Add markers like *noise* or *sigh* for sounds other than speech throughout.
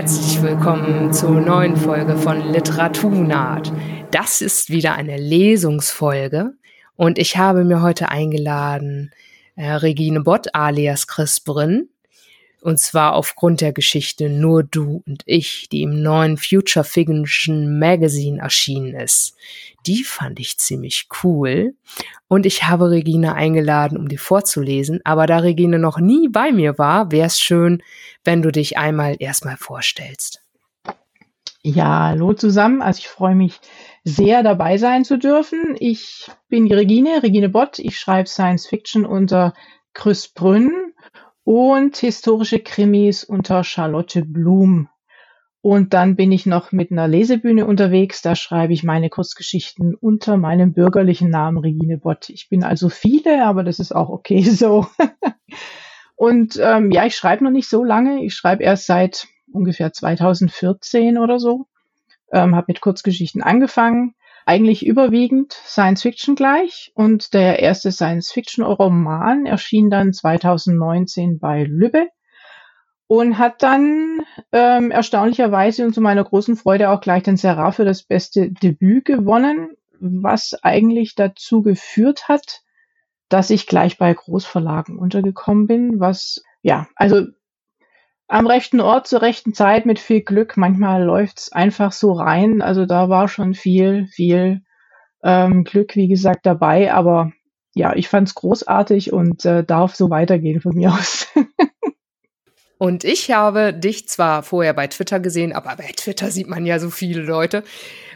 Herzlich willkommen zur neuen Folge von Literaturnaht. Das ist wieder eine Lesungsfolge und ich habe mir heute eingeladen äh, Regine Bott alias Chris Brünn und zwar aufgrund der Geschichte Nur du und ich, die im neuen Future Fiction Magazine erschienen ist. Die fand ich ziemlich cool. Und ich habe Regine eingeladen, um die vorzulesen. Aber da Regine noch nie bei mir war, wäre es schön, wenn du dich einmal erstmal vorstellst. Ja, hallo zusammen. Also ich freue mich sehr dabei sein zu dürfen. Ich bin die Regine, Regine Bott. Ich schreibe Science Fiction unter Chris Brünn und historische Krimis unter Charlotte Blum. Und dann bin ich noch mit einer Lesebühne unterwegs. Da schreibe ich meine Kurzgeschichten unter meinem bürgerlichen Namen Regine Bott. Ich bin also viele, aber das ist auch okay *laughs* so. und ähm, ja, ich schreibe noch nicht so lange. Ich schreibe erst seit ungefähr 2014 oder so. Ähm, habe mit Kurzgeschichten angefangen eigentlich überwiegend Science Fiction gleich. Und der erste Science Fiction Roman erschien dann 2019 bei Lübbe und hat dann ähm, erstaunlicherweise und zu meiner großen Freude auch gleich den Serra für das beste Debüt gewonnen, was eigentlich dazu geführt hat, dass ich gleich bei Großverlagen untergekommen bin, was ja, also am rechten Ort zur rechten Zeit mit viel Glück. Manchmal läuft's einfach so rein. Also da war schon viel, viel ähm, Glück, wie gesagt, dabei. Aber ja, ich fand's großartig und äh, darf so weitergehen von mir aus. *laughs* Und ich habe dich zwar vorher bei Twitter gesehen, aber bei Twitter sieht man ja so viele Leute.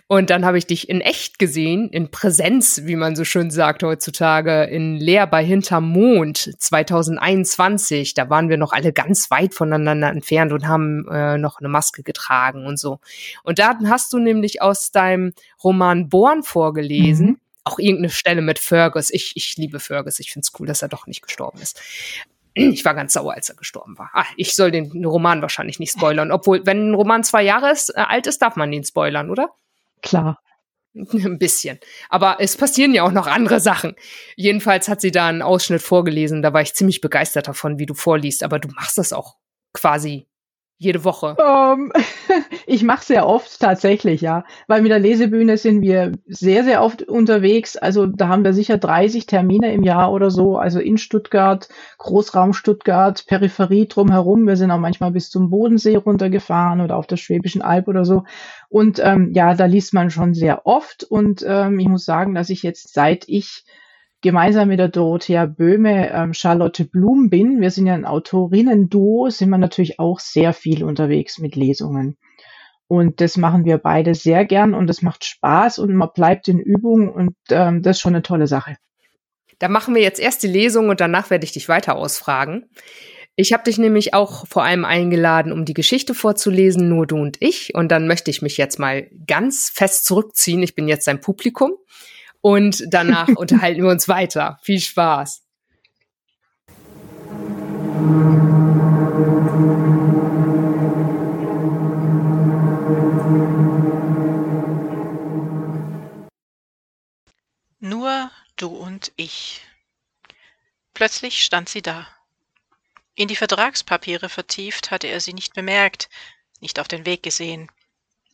Und dann habe ich dich in echt gesehen, in Präsenz, wie man so schön sagt heutzutage, in Leer bei Hinterm Mond 2021. Da waren wir noch alle ganz weit voneinander entfernt und haben äh, noch eine Maske getragen und so. Und da hast du nämlich aus deinem Roman Born vorgelesen. Mhm. Auch irgendeine Stelle mit Fergus. Ich, ich liebe Fergus. Ich finde es cool, dass er doch nicht gestorben ist. Ich war ganz sauer, als er gestorben war. Ah, ich soll den Roman wahrscheinlich nicht spoilern. Obwohl, wenn ein Roman zwei Jahre ist, äh, alt ist, darf man ihn spoilern, oder? Klar. *laughs* Ein bisschen. Aber es passieren ja auch noch andere Sachen. Jedenfalls hat sie da einen Ausschnitt vorgelesen. Da war ich ziemlich begeistert davon, wie du vorliest. Aber du machst das auch quasi jede Woche? Um, ähm, *laughs* ich mache sehr oft tatsächlich, ja. Weil mit der Lesebühne sind wir sehr, sehr oft unterwegs. Also da haben wir sicher 30 Termine im Jahr oder so. Also in Stuttgart, Großraum Stuttgart, Peripherie drumherum. Wir sind auch manchmal bis zum Bodensee runtergefahren oder auf der Schwäbischen Alb oder so. Und ähm, ja, da liest man schon sehr oft. Und ähm, ich muss sagen, dass ich jetzt, seit ich gemeinsam mit der Dorothea Böhme ähm, Charlotte Blum bin. Wir sind ja ein Autorinnen-Duo, sind wir natürlich auch sehr viel unterwegs mit Lesungen. Und das machen wir beide sehr gern und das macht Spaß und man bleibt in Übung und ähm, das ist schon eine tolle Sache. Da machen wir jetzt erst die Lesung und danach werde ich dich weiter ausfragen. Ich habe dich nämlich auch vor allem eingeladen, um die Geschichte vorzulesen, nur du und ich. Und dann möchte ich mich jetzt mal ganz fest zurückziehen. Ich bin jetzt dein Publikum und danach *laughs* unterhalten wir uns weiter. Viel Spaß. Nur du und ich. Plötzlich stand sie da. In die Vertragspapiere vertieft hatte er sie nicht bemerkt, nicht auf den Weg gesehen.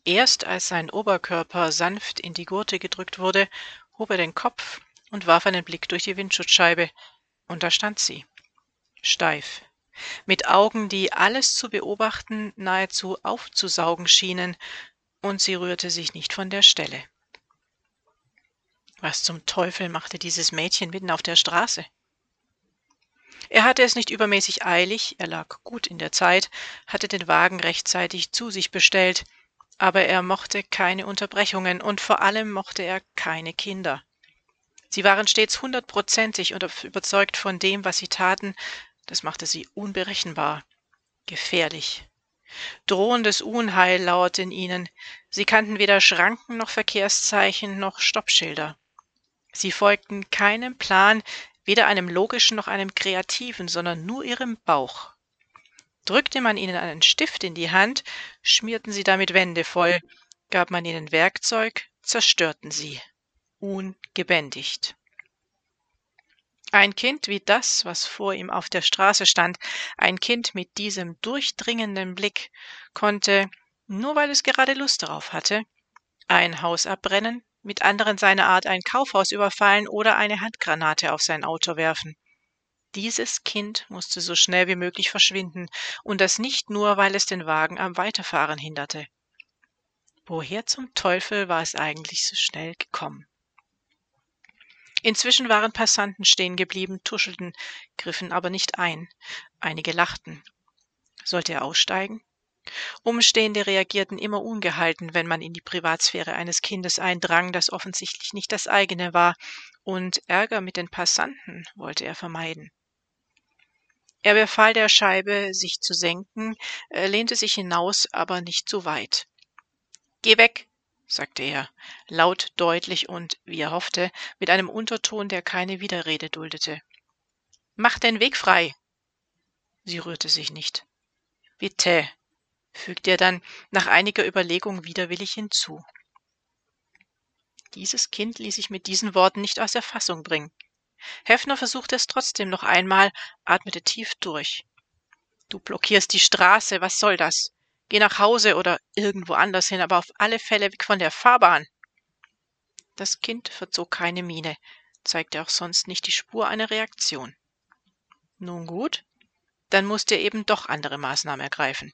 Erst als sein Oberkörper sanft in die Gurte gedrückt wurde hob er den Kopf und warf einen Blick durch die Windschutzscheibe, und da stand sie, steif, mit Augen, die alles zu beobachten nahezu aufzusaugen schienen, und sie rührte sich nicht von der Stelle. Was zum Teufel machte dieses Mädchen mitten auf der Straße? Er hatte es nicht übermäßig eilig, er lag gut in der Zeit, hatte den Wagen rechtzeitig zu sich bestellt, aber er mochte keine Unterbrechungen und vor allem mochte er keine Kinder. Sie waren stets hundertprozentig und überzeugt von dem, was sie taten, das machte sie unberechenbar, gefährlich. Drohendes Unheil lauerte in ihnen, sie kannten weder Schranken noch Verkehrszeichen noch Stoppschilder. Sie folgten keinem Plan, weder einem logischen noch einem kreativen, sondern nur ihrem Bauch. Drückte man ihnen einen Stift in die Hand, schmierten sie damit Wände voll, gab man ihnen Werkzeug, zerstörten sie, ungebändigt. Ein Kind wie das, was vor ihm auf der Straße stand, ein Kind mit diesem durchdringenden Blick, konnte, nur weil es gerade Lust darauf hatte, ein Haus abbrennen, mit anderen seiner Art ein Kaufhaus überfallen oder eine Handgranate auf sein Auto werfen. Dieses Kind musste so schnell wie möglich verschwinden, und das nicht nur, weil es den Wagen am Weiterfahren hinderte. Woher zum Teufel war es eigentlich so schnell gekommen? Inzwischen waren Passanten stehen geblieben, tuschelten, griffen aber nicht ein. Einige lachten. Sollte er aussteigen? Umstehende reagierten immer ungehalten, wenn man in die Privatsphäre eines Kindes eindrang, das offensichtlich nicht das eigene war, und Ärger mit den Passanten wollte er vermeiden. Er befahl der Scheibe, sich zu senken, lehnte sich hinaus, aber nicht zu weit. Geh weg, sagte er, laut, deutlich und, wie er hoffte, mit einem Unterton, der keine Widerrede duldete. Mach den Weg frei. Sie rührte sich nicht. Bitte, fügte er dann nach einiger Überlegung widerwillig hinzu. Dieses Kind ließ sich mit diesen Worten nicht aus der Fassung bringen. Heffner versuchte es trotzdem noch einmal, atmete tief durch. Du blockierst die Straße, was soll das? Geh nach Hause oder irgendwo anders hin, aber auf alle Fälle weg von der Fahrbahn. Das Kind verzog keine Miene, zeigte auch sonst nicht die Spur einer Reaktion. Nun gut, dann musste er eben doch andere Maßnahmen ergreifen.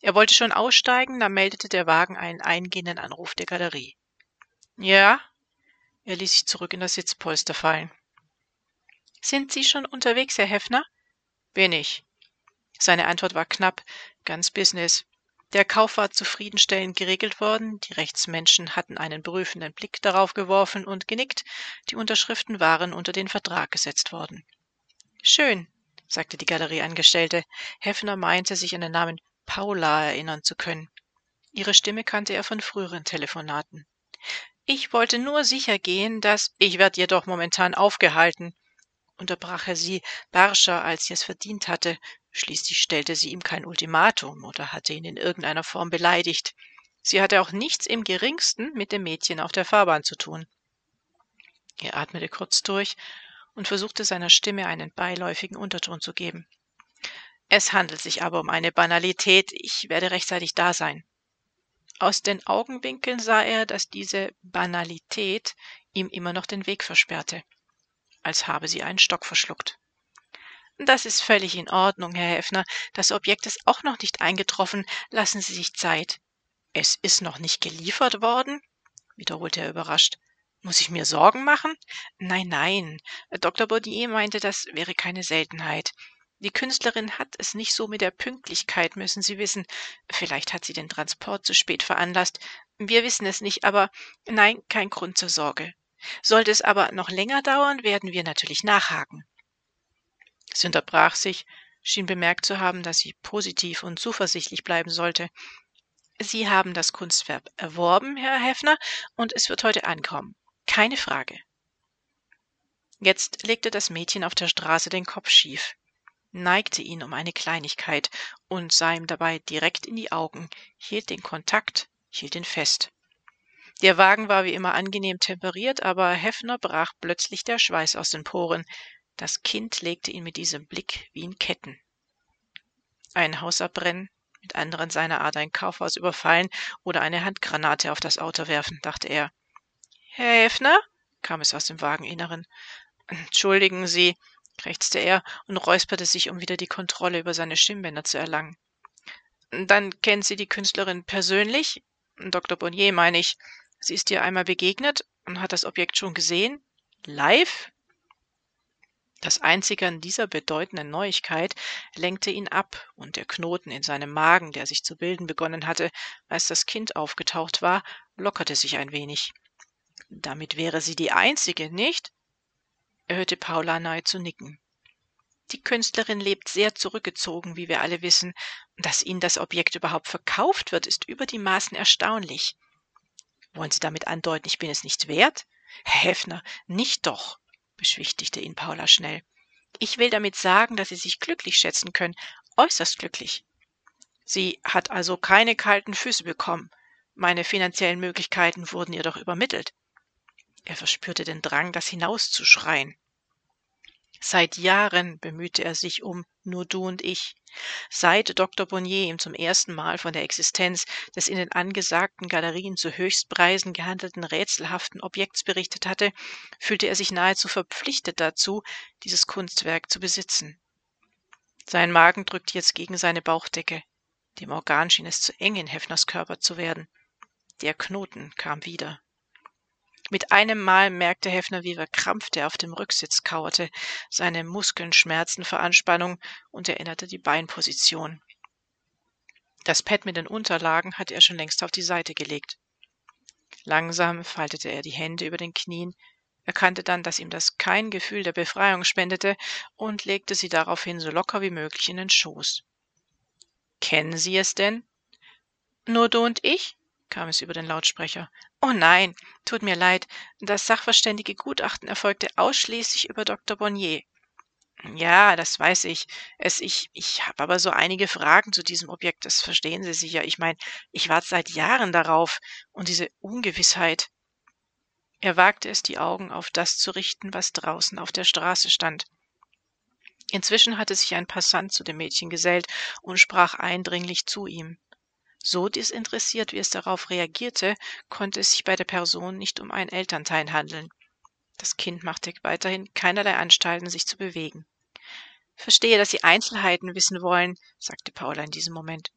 Er wollte schon aussteigen, da meldete der Wagen einen eingehenden Anruf der Galerie. Ja? Er ließ sich zurück in das Sitzpolster fallen. Sind Sie schon unterwegs, Herr Heffner? Bin ich. Seine Antwort war knapp, ganz Business. Der Kauf war zufriedenstellend geregelt worden, die Rechtsmenschen hatten einen prüfenden Blick darauf geworfen und genickt, die Unterschriften waren unter den Vertrag gesetzt worden. Schön, sagte die Galerieangestellte. Heffner meinte, sich an den Namen Paula erinnern zu können. Ihre Stimme kannte er von früheren Telefonaten. Ich wollte nur sicher gehen, dass ich werd jedoch momentan aufgehalten, unterbrach er sie barscher, als sie es verdient hatte. Schließlich stellte sie ihm kein Ultimatum oder hatte ihn in irgendeiner Form beleidigt. Sie hatte auch nichts im geringsten mit dem Mädchen auf der Fahrbahn zu tun. Er atmete kurz durch und versuchte seiner Stimme einen beiläufigen Unterton zu geben. Es handelt sich aber um eine Banalität. Ich werde rechtzeitig da sein. Aus den Augenwinkeln sah er, dass diese Banalität ihm immer noch den Weg versperrte, als habe sie einen Stock verschluckt. Das ist völlig in Ordnung, Herr Heffner. Das Objekt ist auch noch nicht eingetroffen. Lassen Sie sich Zeit. Es ist noch nicht geliefert worden? wiederholte er überrascht. Muss ich mir Sorgen machen? Nein, nein. Dr. Baudier meinte, das wäre keine Seltenheit. Die Künstlerin hat es nicht so mit der Pünktlichkeit, müssen Sie wissen. Vielleicht hat sie den Transport zu spät veranlasst. Wir wissen es nicht, aber nein, kein Grund zur Sorge. Sollte es aber noch länger dauern, werden wir natürlich nachhaken. Sie unterbrach sich, schien bemerkt zu haben, dass sie positiv und zuversichtlich bleiben sollte. Sie haben das Kunstwerk erworben, Herr Heffner, und es wird heute ankommen. Keine Frage. Jetzt legte das Mädchen auf der Straße den Kopf schief neigte ihn um eine Kleinigkeit und sah ihm dabei direkt in die Augen, hielt den Kontakt, hielt ihn fest. Der Wagen war wie immer angenehm temperiert, aber Heffner brach plötzlich der Schweiß aus den Poren. Das Kind legte ihn mit diesem Blick wie in Ketten. Ein Haus abbrennen, mit anderen seiner Art ein Kaufhaus überfallen oder eine Handgranate auf das Auto werfen, dachte er. Herr Heffner? kam es aus dem Wageninneren. Entschuldigen Sie, krächzte er und räusperte sich, um wieder die Kontrolle über seine Stimmbänder zu erlangen. Dann kennen Sie die Künstlerin persönlich? Dr. Bonnier, meine ich. Sie ist ihr einmal begegnet und hat das Objekt schon gesehen? Live? Das Einzige an dieser bedeutenden Neuigkeit lenkte ihn ab, und der Knoten in seinem Magen, der sich zu bilden begonnen hatte, als das Kind aufgetaucht war, lockerte sich ein wenig. Damit wäre sie die einzige, nicht? Er hörte Paula nahezu nicken. Die Künstlerin lebt sehr zurückgezogen, wie wir alle wissen. Dass Ihnen das Objekt überhaupt verkauft wird, ist über die Maßen erstaunlich. Wollen Sie damit andeuten, ich bin es nicht wert? Herr Heffner, nicht doch, beschwichtigte ihn Paula schnell. Ich will damit sagen, dass Sie sich glücklich schätzen können, äußerst glücklich. Sie hat also keine kalten Füße bekommen. Meine finanziellen Möglichkeiten wurden ihr doch übermittelt. Er verspürte den Drang, das hinauszuschreien. Seit Jahren bemühte er sich um nur du und ich. Seit Dr. Bonnier ihm zum ersten Mal von der Existenz des in den angesagten Galerien zu Höchstpreisen gehandelten rätselhaften Objekts berichtet hatte, fühlte er sich nahezu verpflichtet dazu, dieses Kunstwerk zu besitzen. Sein Magen drückte jetzt gegen seine Bauchdecke. Dem Organ schien es zu eng in Heffners Körper zu werden. Der Knoten kam wieder. Mit einem Mal merkte Heffner, wie verkrampft er auf dem Rücksitz kauerte. Seine Muskeln schmerzten vor Anspannung und erinnerte die Beinposition. Das Pad mit den Unterlagen hatte er schon längst auf die Seite gelegt. Langsam faltete er die Hände über den Knien, erkannte dann, dass ihm das kein Gefühl der Befreiung spendete und legte sie daraufhin so locker wie möglich in den Schoß. Kennen Sie es denn? Nur du und ich? kam es über den Lautsprecher. Oh nein, tut mir leid, das sachverständige Gutachten erfolgte ausschließlich über Dr. Bonnier. Ja, das weiß ich. Es, ich, ich habe aber so einige Fragen zu diesem Objekt, das verstehen Sie sicher. Ich meine, ich warte seit Jahren darauf und diese Ungewissheit. Er wagte es, die Augen auf das zu richten, was draußen auf der Straße stand. Inzwischen hatte sich ein Passant zu dem Mädchen gesellt und sprach eindringlich zu ihm. So desinteressiert, wie es darauf reagierte, konnte es sich bei der Person nicht um einen Elternteil handeln. Das Kind machte weiterhin keinerlei Anstalten, sich zu bewegen. Verstehe, dass Sie Einzelheiten wissen wollen, sagte Paula in diesem Moment.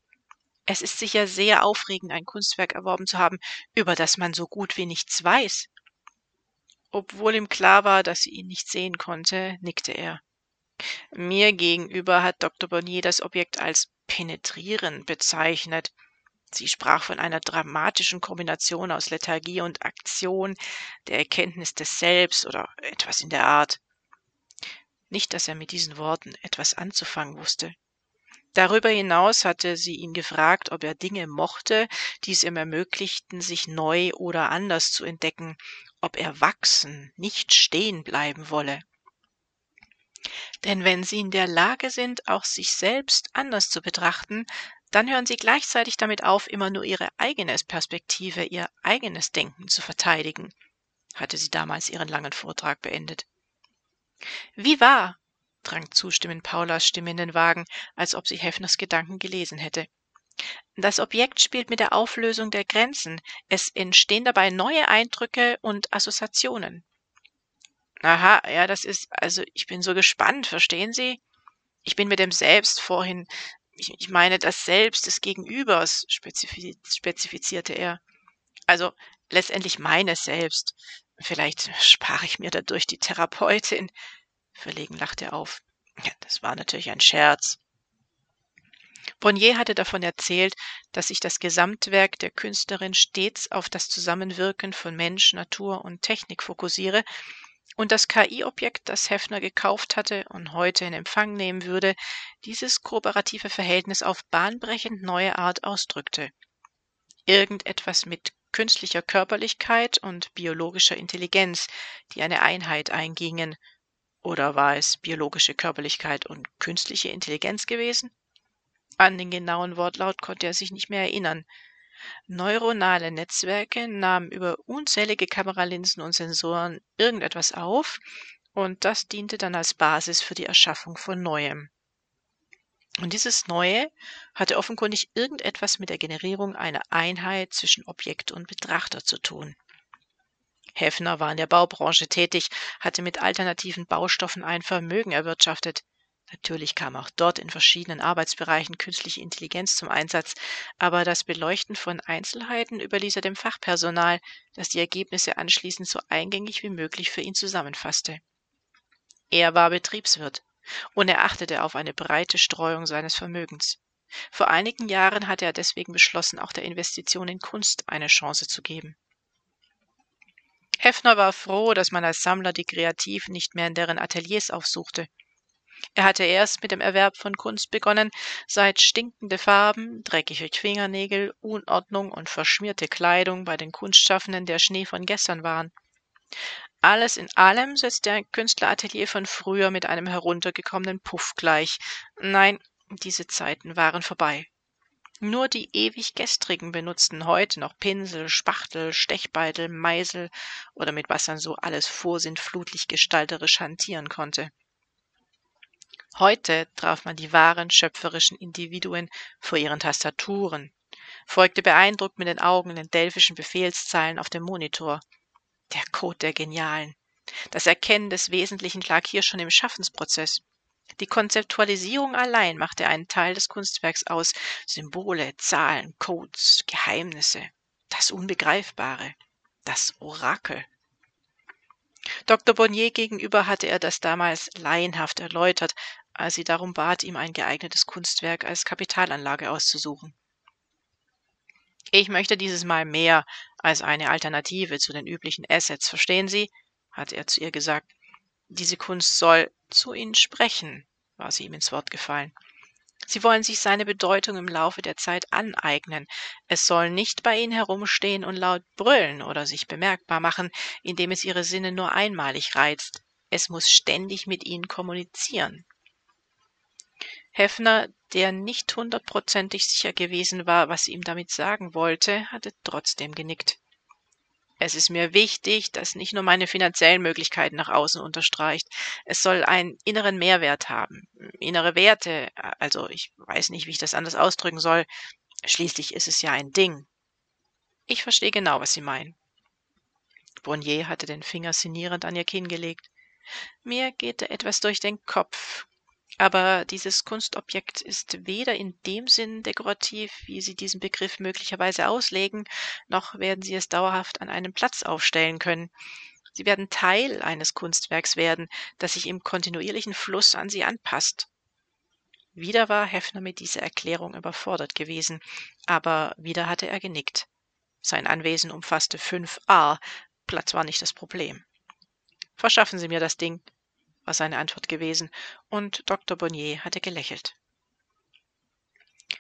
Es ist sicher sehr aufregend, ein Kunstwerk erworben zu haben, über das man so gut wie nichts weiß. Obwohl ihm klar war, dass sie ihn nicht sehen konnte, nickte er. Mir gegenüber hat Dr. Bonnier das Objekt als penetrierend bezeichnet. Sie sprach von einer dramatischen Kombination aus Lethargie und Aktion, der Erkenntnis des Selbst oder etwas in der Art. Nicht, dass er mit diesen Worten etwas anzufangen wusste. Darüber hinaus hatte sie ihn gefragt, ob er Dinge mochte, die es ihm ermöglichten, sich neu oder anders zu entdecken, ob er wachsen, nicht stehen bleiben wolle. Denn wenn sie in der Lage sind, auch sich selbst anders zu betrachten, dann hören sie gleichzeitig damit auf, immer nur ihre eigene Perspektive, ihr eigenes Denken zu verteidigen, hatte sie damals ihren langen Vortrag beendet. Wie wahr, drang zustimmend Paulas Stimme in den Wagen, als ob sie Heffners Gedanken gelesen hätte. Das Objekt spielt mit der Auflösung der Grenzen. Es entstehen dabei neue Eindrücke und Assoziationen. Aha, ja, das ist, also ich bin so gespannt, verstehen Sie? Ich bin mit dem Selbst vorhin ich, ich meine das Selbst des Gegenübers, spezifiz spezifizierte er. Also letztendlich meines Selbst. Vielleicht spare ich mir dadurch die Therapeutin. Verlegen lachte er auf. Ja, das war natürlich ein Scherz. Bonnier hatte davon erzählt, dass sich das Gesamtwerk der Künstlerin stets auf das Zusammenwirken von Mensch, Natur und Technik fokussiere und das KI-Objekt, das Heffner gekauft hatte und heute in Empfang nehmen würde, dieses kooperative Verhältnis auf bahnbrechend neue Art ausdrückte. Irgendetwas mit künstlicher Körperlichkeit und biologischer Intelligenz, die eine Einheit eingingen. Oder war es biologische Körperlichkeit und künstliche Intelligenz gewesen? An den genauen Wortlaut konnte er sich nicht mehr erinnern, Neuronale Netzwerke nahmen über unzählige Kameralinsen und Sensoren irgendetwas auf, und das diente dann als Basis für die Erschaffung von Neuem. Und dieses Neue hatte offenkundig irgendetwas mit der Generierung einer Einheit zwischen Objekt und Betrachter zu tun. Heffner war in der Baubranche tätig, hatte mit alternativen Baustoffen ein Vermögen erwirtschaftet. Natürlich kam auch dort in verschiedenen Arbeitsbereichen künstliche Intelligenz zum Einsatz, aber das Beleuchten von Einzelheiten überließ er dem Fachpersonal, das die Ergebnisse anschließend so eingängig wie möglich für ihn zusammenfasste. Er war Betriebswirt und er achtete auf eine breite Streuung seines Vermögens. Vor einigen Jahren hatte er deswegen beschlossen, auch der Investition in Kunst eine Chance zu geben. Heffner war froh, dass man als Sammler die Kreativen nicht mehr in deren Ateliers aufsuchte. Er hatte erst mit dem Erwerb von Kunst begonnen, seit stinkende Farben, dreckige Fingernägel, Unordnung und verschmierte Kleidung bei den Kunstschaffenden der Schnee von gestern waren. Alles in allem setzt der Künstleratelier von früher mit einem heruntergekommenen Puff gleich. Nein, diese Zeiten waren vorbei. Nur die ewig Gestrigen benutzten heute noch Pinsel, Spachtel, Stechbeitel, Meisel oder mit was man so alles vorsintflutlich gestalterisch hantieren konnte. Heute traf man die wahren schöpferischen Individuen vor ihren Tastaturen, folgte beeindruckt mit den Augen den delphischen Befehlszeilen auf dem Monitor. Der Code der Genialen. Das Erkennen des Wesentlichen lag hier schon im Schaffensprozess. Die Konzeptualisierung allein machte einen Teil des Kunstwerks aus. Symbole, Zahlen, Codes, Geheimnisse, das Unbegreifbare, das Orakel. Dr. Bonnier gegenüber hatte er das damals laienhaft erläutert, als sie darum bat, ihm ein geeignetes Kunstwerk als Kapitalanlage auszusuchen. Ich möchte dieses Mal mehr als eine Alternative zu den üblichen Assets, verstehen Sie? hatte er zu ihr gesagt. Diese Kunst soll zu Ihnen sprechen, war sie ihm ins Wort gefallen. Sie wollen sich seine Bedeutung im Laufe der Zeit aneignen. Es soll nicht bei Ihnen herumstehen und laut brüllen oder sich bemerkbar machen, indem es Ihre Sinne nur einmalig reizt. Es muss ständig mit Ihnen kommunizieren. Heffner, der nicht hundertprozentig sicher gewesen war, was sie ihm damit sagen wollte, hatte trotzdem genickt. Es ist mir wichtig, dass nicht nur meine finanziellen Möglichkeiten nach außen unterstreicht. Es soll einen inneren Mehrwert haben. Innere Werte, also ich weiß nicht, wie ich das anders ausdrücken soll. Schließlich ist es ja ein Ding. Ich verstehe genau, was Sie meinen. Bonnier hatte den Finger sinnierend an ihr Kinn gelegt. Mir geht da etwas durch den Kopf. Aber dieses Kunstobjekt ist weder in dem Sinn dekorativ, wie Sie diesen Begriff möglicherweise auslegen, noch werden Sie es dauerhaft an einem Platz aufstellen können. Sie werden Teil eines Kunstwerks werden, das sich im kontinuierlichen Fluss an Sie anpasst. Wieder war Heffner mit dieser Erklärung überfordert gewesen, aber wieder hatte er genickt. Sein Anwesen umfasste fünf A, Platz war nicht das Problem. Verschaffen Sie mir das Ding, war seine Antwort gewesen, und Dr. Bonnier hatte gelächelt.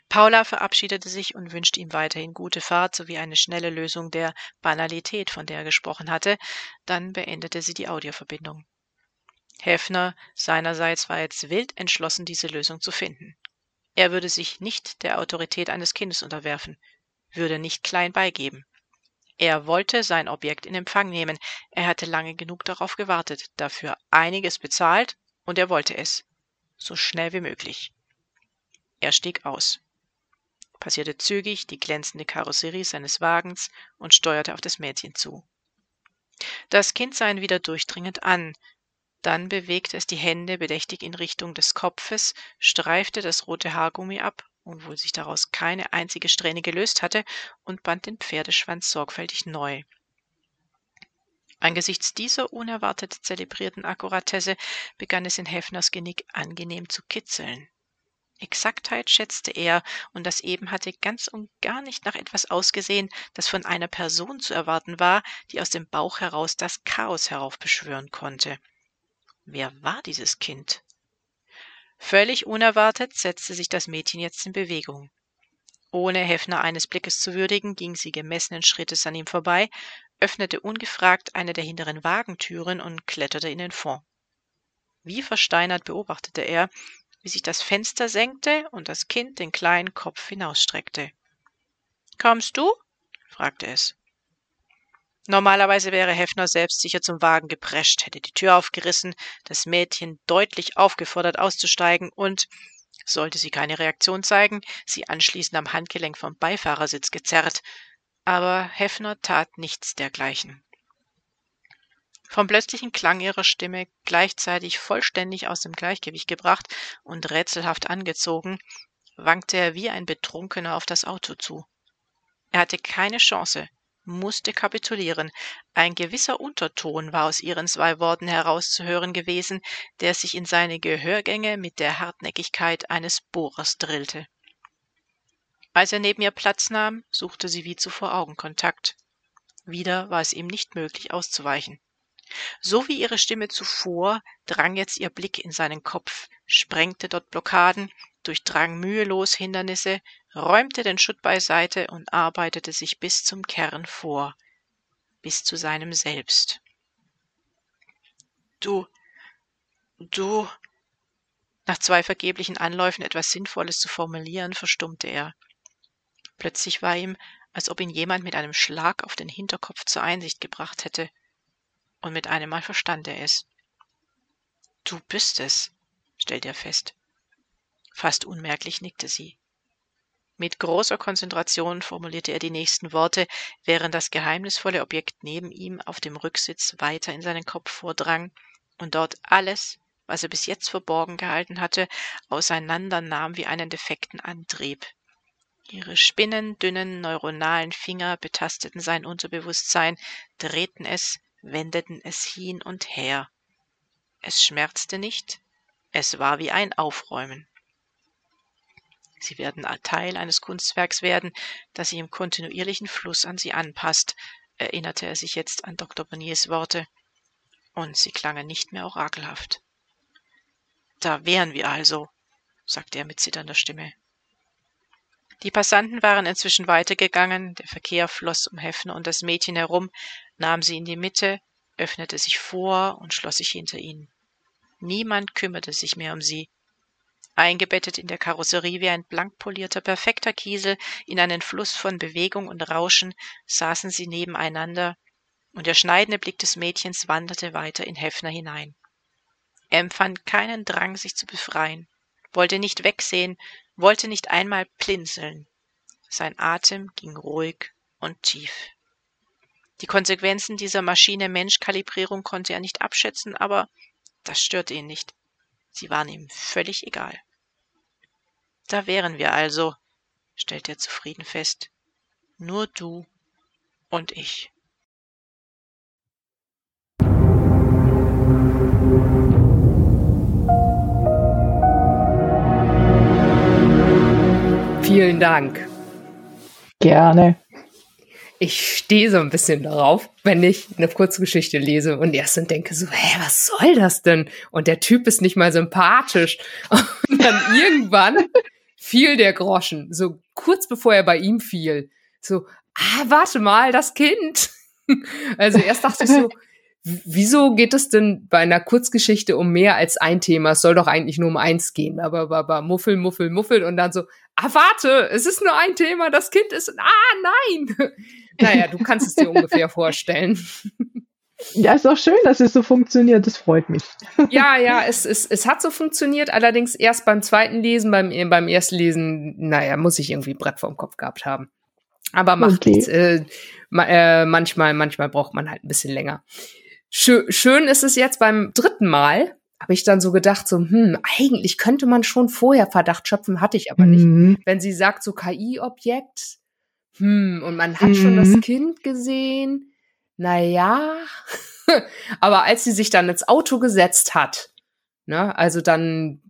Paula verabschiedete sich und wünschte ihm weiterhin gute Fahrt sowie eine schnelle Lösung der Banalität, von der er gesprochen hatte. Dann beendete sie die Audioverbindung. Heffner seinerseits war jetzt wild entschlossen, diese Lösung zu finden. Er würde sich nicht der Autorität eines Kindes unterwerfen, würde nicht klein beigeben. Er wollte sein Objekt in Empfang nehmen. Er hatte lange genug darauf gewartet, dafür einiges bezahlt, und er wollte es. So schnell wie möglich. Er stieg aus, passierte zügig die glänzende Karosserie seines Wagens und steuerte auf das Mädchen zu. Das Kind sah ihn wieder durchdringend an, dann bewegte es die Hände bedächtig in Richtung des Kopfes, streifte das rote Haargummi ab obwohl sich daraus keine einzige Strähne gelöst hatte, und band den Pferdeschwanz sorgfältig neu. Angesichts dieser unerwartet zelebrierten Akkuratesse begann es in Heffners Genick angenehm zu kitzeln. Exaktheit schätzte er, und das eben hatte ganz und gar nicht nach etwas ausgesehen, das von einer Person zu erwarten war, die aus dem Bauch heraus das Chaos heraufbeschwören konnte. Wer war dieses Kind? Völlig unerwartet setzte sich das Mädchen jetzt in Bewegung. Ohne Heffner eines Blickes zu würdigen, ging sie gemessenen Schrittes an ihm vorbei, öffnete ungefragt eine der hinteren Wagentüren und kletterte in den Fond. Wie versteinert beobachtete er, wie sich das Fenster senkte und das Kind den kleinen Kopf hinausstreckte. Kommst du? fragte es. Normalerweise wäre Heffner selbstsicher zum Wagen geprescht, hätte die Tür aufgerissen, das Mädchen deutlich aufgefordert auszusteigen und, sollte sie keine Reaktion zeigen, sie anschließend am Handgelenk vom Beifahrersitz gezerrt. Aber Heffner tat nichts dergleichen. Vom plötzlichen Klang ihrer Stimme, gleichzeitig vollständig aus dem Gleichgewicht gebracht und rätselhaft angezogen, wankte er wie ein Betrunkener auf das Auto zu. Er hatte keine Chance, musste kapitulieren. Ein gewisser Unterton war aus ihren zwei Worten herauszuhören gewesen, der sich in seine Gehörgänge mit der Hartnäckigkeit eines Bohrers drillte. Als er neben ihr Platz nahm, suchte sie wie zuvor Augenkontakt. Wieder war es ihm nicht möglich auszuweichen. So wie ihre Stimme zuvor drang jetzt ihr Blick in seinen Kopf, sprengte dort Blockaden, durchdrang mühelos Hindernisse, räumte den Schutt beiseite und arbeitete sich bis zum Kern vor, bis zu seinem Selbst. Du, du. Nach zwei vergeblichen Anläufen etwas Sinnvolles zu formulieren, verstummte er. Plötzlich war ihm, als ob ihn jemand mit einem Schlag auf den Hinterkopf zur Einsicht gebracht hätte, und mit einem Mal verstand er es. Du bist es, stellt er fest. Fast unmerklich nickte sie. Mit großer Konzentration formulierte er die nächsten Worte, während das geheimnisvolle Objekt neben ihm auf dem Rücksitz weiter in seinen Kopf vordrang und dort alles, was er bis jetzt verborgen gehalten hatte, auseinandernahm wie einen defekten Antrieb. Ihre spinnendünnen neuronalen Finger betasteten sein Unterbewusstsein, drehten es, wendeten es hin und her. Es schmerzte nicht, es war wie ein Aufräumen. Sie werden Teil eines Kunstwerks werden, das sich im kontinuierlichen Fluss an sie anpasst, erinnerte er sich jetzt an Dr. Bonniers Worte, und sie klangen nicht mehr orakelhaft. Da wären wir also, sagte er mit zitternder Stimme. Die Passanten waren inzwischen weitergegangen, der Verkehr floss um Heffner und das Mädchen herum, nahm sie in die Mitte, öffnete sich vor und schloss sich hinter ihnen. Niemand kümmerte sich mehr um sie, eingebettet in der Karosserie wie ein blank polierter, perfekter Kiesel in einen Fluss von Bewegung und Rauschen, saßen sie nebeneinander, und der schneidende Blick des Mädchens wanderte weiter in Heffner hinein. Er empfand keinen Drang, sich zu befreien, wollte nicht wegsehen, wollte nicht einmal blinzeln. Sein Atem ging ruhig und tief. Die Konsequenzen dieser Maschine-Mensch-Kalibrierung konnte er nicht abschätzen, aber das störte ihn nicht. Sie waren ihm völlig egal. Da wären wir also, stellte er zufrieden fest. Nur du und ich. Vielen Dank. Gerne. Ich stehe so ein bisschen darauf, wenn ich eine Kurzgeschichte lese und erst dann denke so, hä, was soll das denn? Und der Typ ist nicht mal sympathisch. *laughs* Und dann irgendwann fiel der Groschen, so kurz bevor er bei ihm fiel. So, ah, warte mal, das Kind. *laughs* Also erst dachte ich so, wieso geht es denn bei einer Kurzgeschichte um mehr als ein Thema? Es soll doch eigentlich nur um eins gehen. Aber, aber, aber Muffel, Muffel, Muffel und dann so, ah, warte, es ist nur ein Thema, das Kind ist, ah, nein. *laughs* Naja, du kannst es dir ungefähr vorstellen. *laughs* Ja, ist auch schön, dass es so funktioniert. Das freut mich. Ja, ja, es, es, es hat so funktioniert. Allerdings erst beim zweiten Lesen, beim, beim ersten Lesen, naja, muss ich irgendwie Brett vorm Kopf gehabt haben. Aber macht okay. nichts. Äh, äh, manchmal, manchmal braucht man halt ein bisschen länger. Schön, schön ist es jetzt beim dritten Mal, habe ich dann so gedacht, so, hm, eigentlich könnte man schon vorher Verdacht schöpfen, hatte ich aber nicht. Mhm. Wenn sie sagt, so KI-Objekt, hm, und man hat mhm. schon das mhm. Kind gesehen, naja. *laughs* aber als sie sich dann ins Auto gesetzt hat, ne, also dann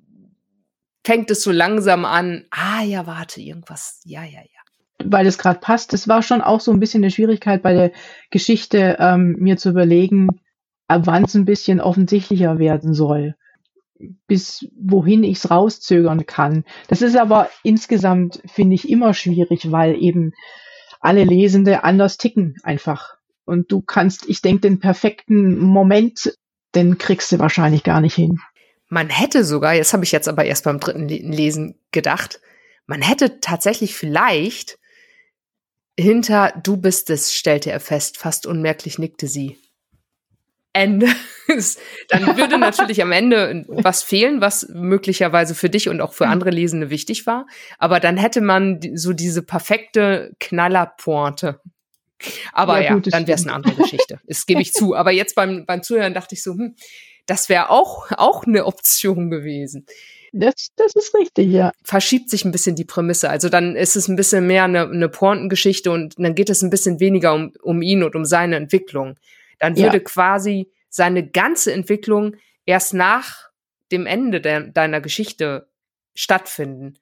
fängt es so langsam an, ah ja, warte, irgendwas, ja, ja, ja weil es gerade passt. Das war schon auch so ein bisschen eine Schwierigkeit bei der Geschichte, ähm, mir zu überlegen, wann es ein bisschen offensichtlicher werden soll, bis wohin ich es rauszögern kann. Das ist aber insgesamt, finde ich, immer schwierig, weil eben alle Lesende anders ticken einfach. Und du kannst, ich denke, den perfekten Moment, den kriegst du wahrscheinlich gar nicht hin. Man hätte sogar, jetzt habe ich jetzt aber erst beim dritten Lesen gedacht, man hätte tatsächlich vielleicht hinter Du bist es, stellte er fest, fast unmerklich nickte sie. Ende. *laughs* Dann würde natürlich am Ende was fehlen, was möglicherweise für dich und auch für andere Lesende wichtig war. Aber dann hätte man so diese perfekte Knallerpointe. Aber ja, ja dann wäre es eine andere Geschichte. Das gebe ich zu. Aber jetzt beim, beim Zuhören dachte ich so, hm, das wäre auch, auch eine Option gewesen. Das, das ist richtig, ja. Verschiebt sich ein bisschen die Prämisse. Also dann ist es ein bisschen mehr eine, eine Pointengeschichte und dann geht es ein bisschen weniger um, um ihn und um seine Entwicklung dann würde ja. quasi seine ganze Entwicklung erst nach dem Ende de deiner Geschichte stattfinden.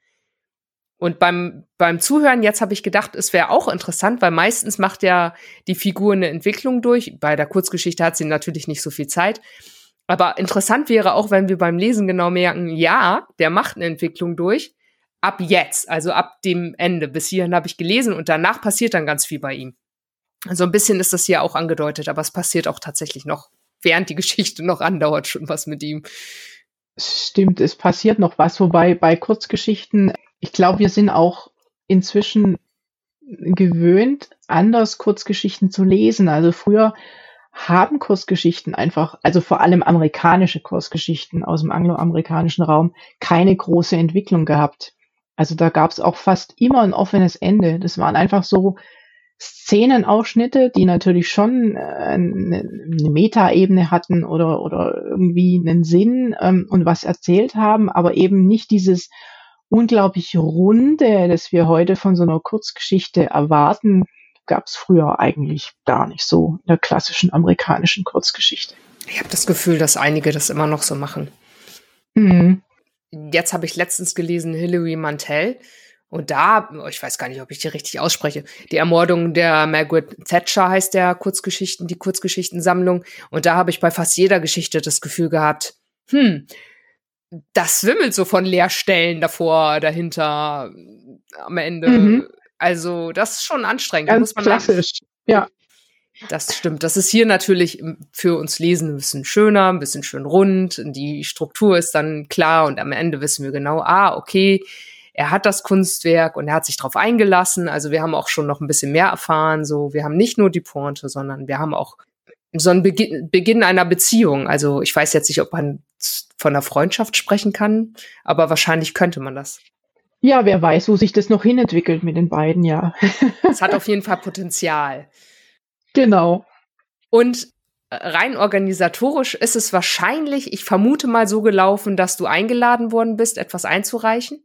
Und beim, beim Zuhören jetzt habe ich gedacht, es wäre auch interessant, weil meistens macht ja die Figur eine Entwicklung durch. Bei der Kurzgeschichte hat sie natürlich nicht so viel Zeit. Aber interessant wäre auch, wenn wir beim Lesen genau merken, ja, der macht eine Entwicklung durch. Ab jetzt, also ab dem Ende. Bis hierhin habe ich gelesen und danach passiert dann ganz viel bei ihm. So ein bisschen ist das hier auch angedeutet, aber es passiert auch tatsächlich noch, während die Geschichte noch andauert, schon was mit ihm. Stimmt, es passiert noch was, wobei bei Kurzgeschichten, ich glaube, wir sind auch inzwischen gewöhnt, anders Kurzgeschichten zu lesen. Also früher haben Kurzgeschichten einfach, also vor allem amerikanische Kurzgeschichten aus dem angloamerikanischen Raum, keine große Entwicklung gehabt. Also da gab es auch fast immer ein offenes Ende. Das waren einfach so Szenenausschnitte, die natürlich schon äh, eine, eine Metaebene hatten oder, oder irgendwie einen Sinn ähm, und was erzählt haben, aber eben nicht dieses unglaublich Runde, das wir heute von so einer Kurzgeschichte erwarten, gab es früher eigentlich gar nicht so in der klassischen amerikanischen Kurzgeschichte. Ich habe das Gefühl, dass einige das immer noch so machen. Mhm. Jetzt habe ich letztens gelesen Hilary Mantel. Und da, oh, ich weiß gar nicht, ob ich die richtig ausspreche, die Ermordung der Margaret Thatcher heißt der Kurzgeschichten, die Kurzgeschichtensammlung. Und da habe ich bei fast jeder Geschichte das Gefühl gehabt, hm, das wimmelt so von Leerstellen davor, dahinter, am Ende. Mhm. Also, das ist schon anstrengend. Ganz muss man klassisch, ja. Das stimmt. Das ist hier natürlich für uns Lesen ein bisschen schöner, ein bisschen schön rund. Die Struktur ist dann klar und am Ende wissen wir genau, ah, okay, er hat das Kunstwerk und er hat sich darauf eingelassen. Also wir haben auch schon noch ein bisschen mehr erfahren. So, wir haben nicht nur die Pointe, sondern wir haben auch so einen Beginn, Beginn einer Beziehung. Also ich weiß jetzt nicht, ob man von einer Freundschaft sprechen kann, aber wahrscheinlich könnte man das. Ja, wer weiß, wo sich das noch hinentwickelt mit den beiden, ja. Es hat auf jeden Fall Potenzial. Genau. Und rein organisatorisch ist es wahrscheinlich, ich vermute mal so gelaufen, dass du eingeladen worden bist, etwas einzureichen.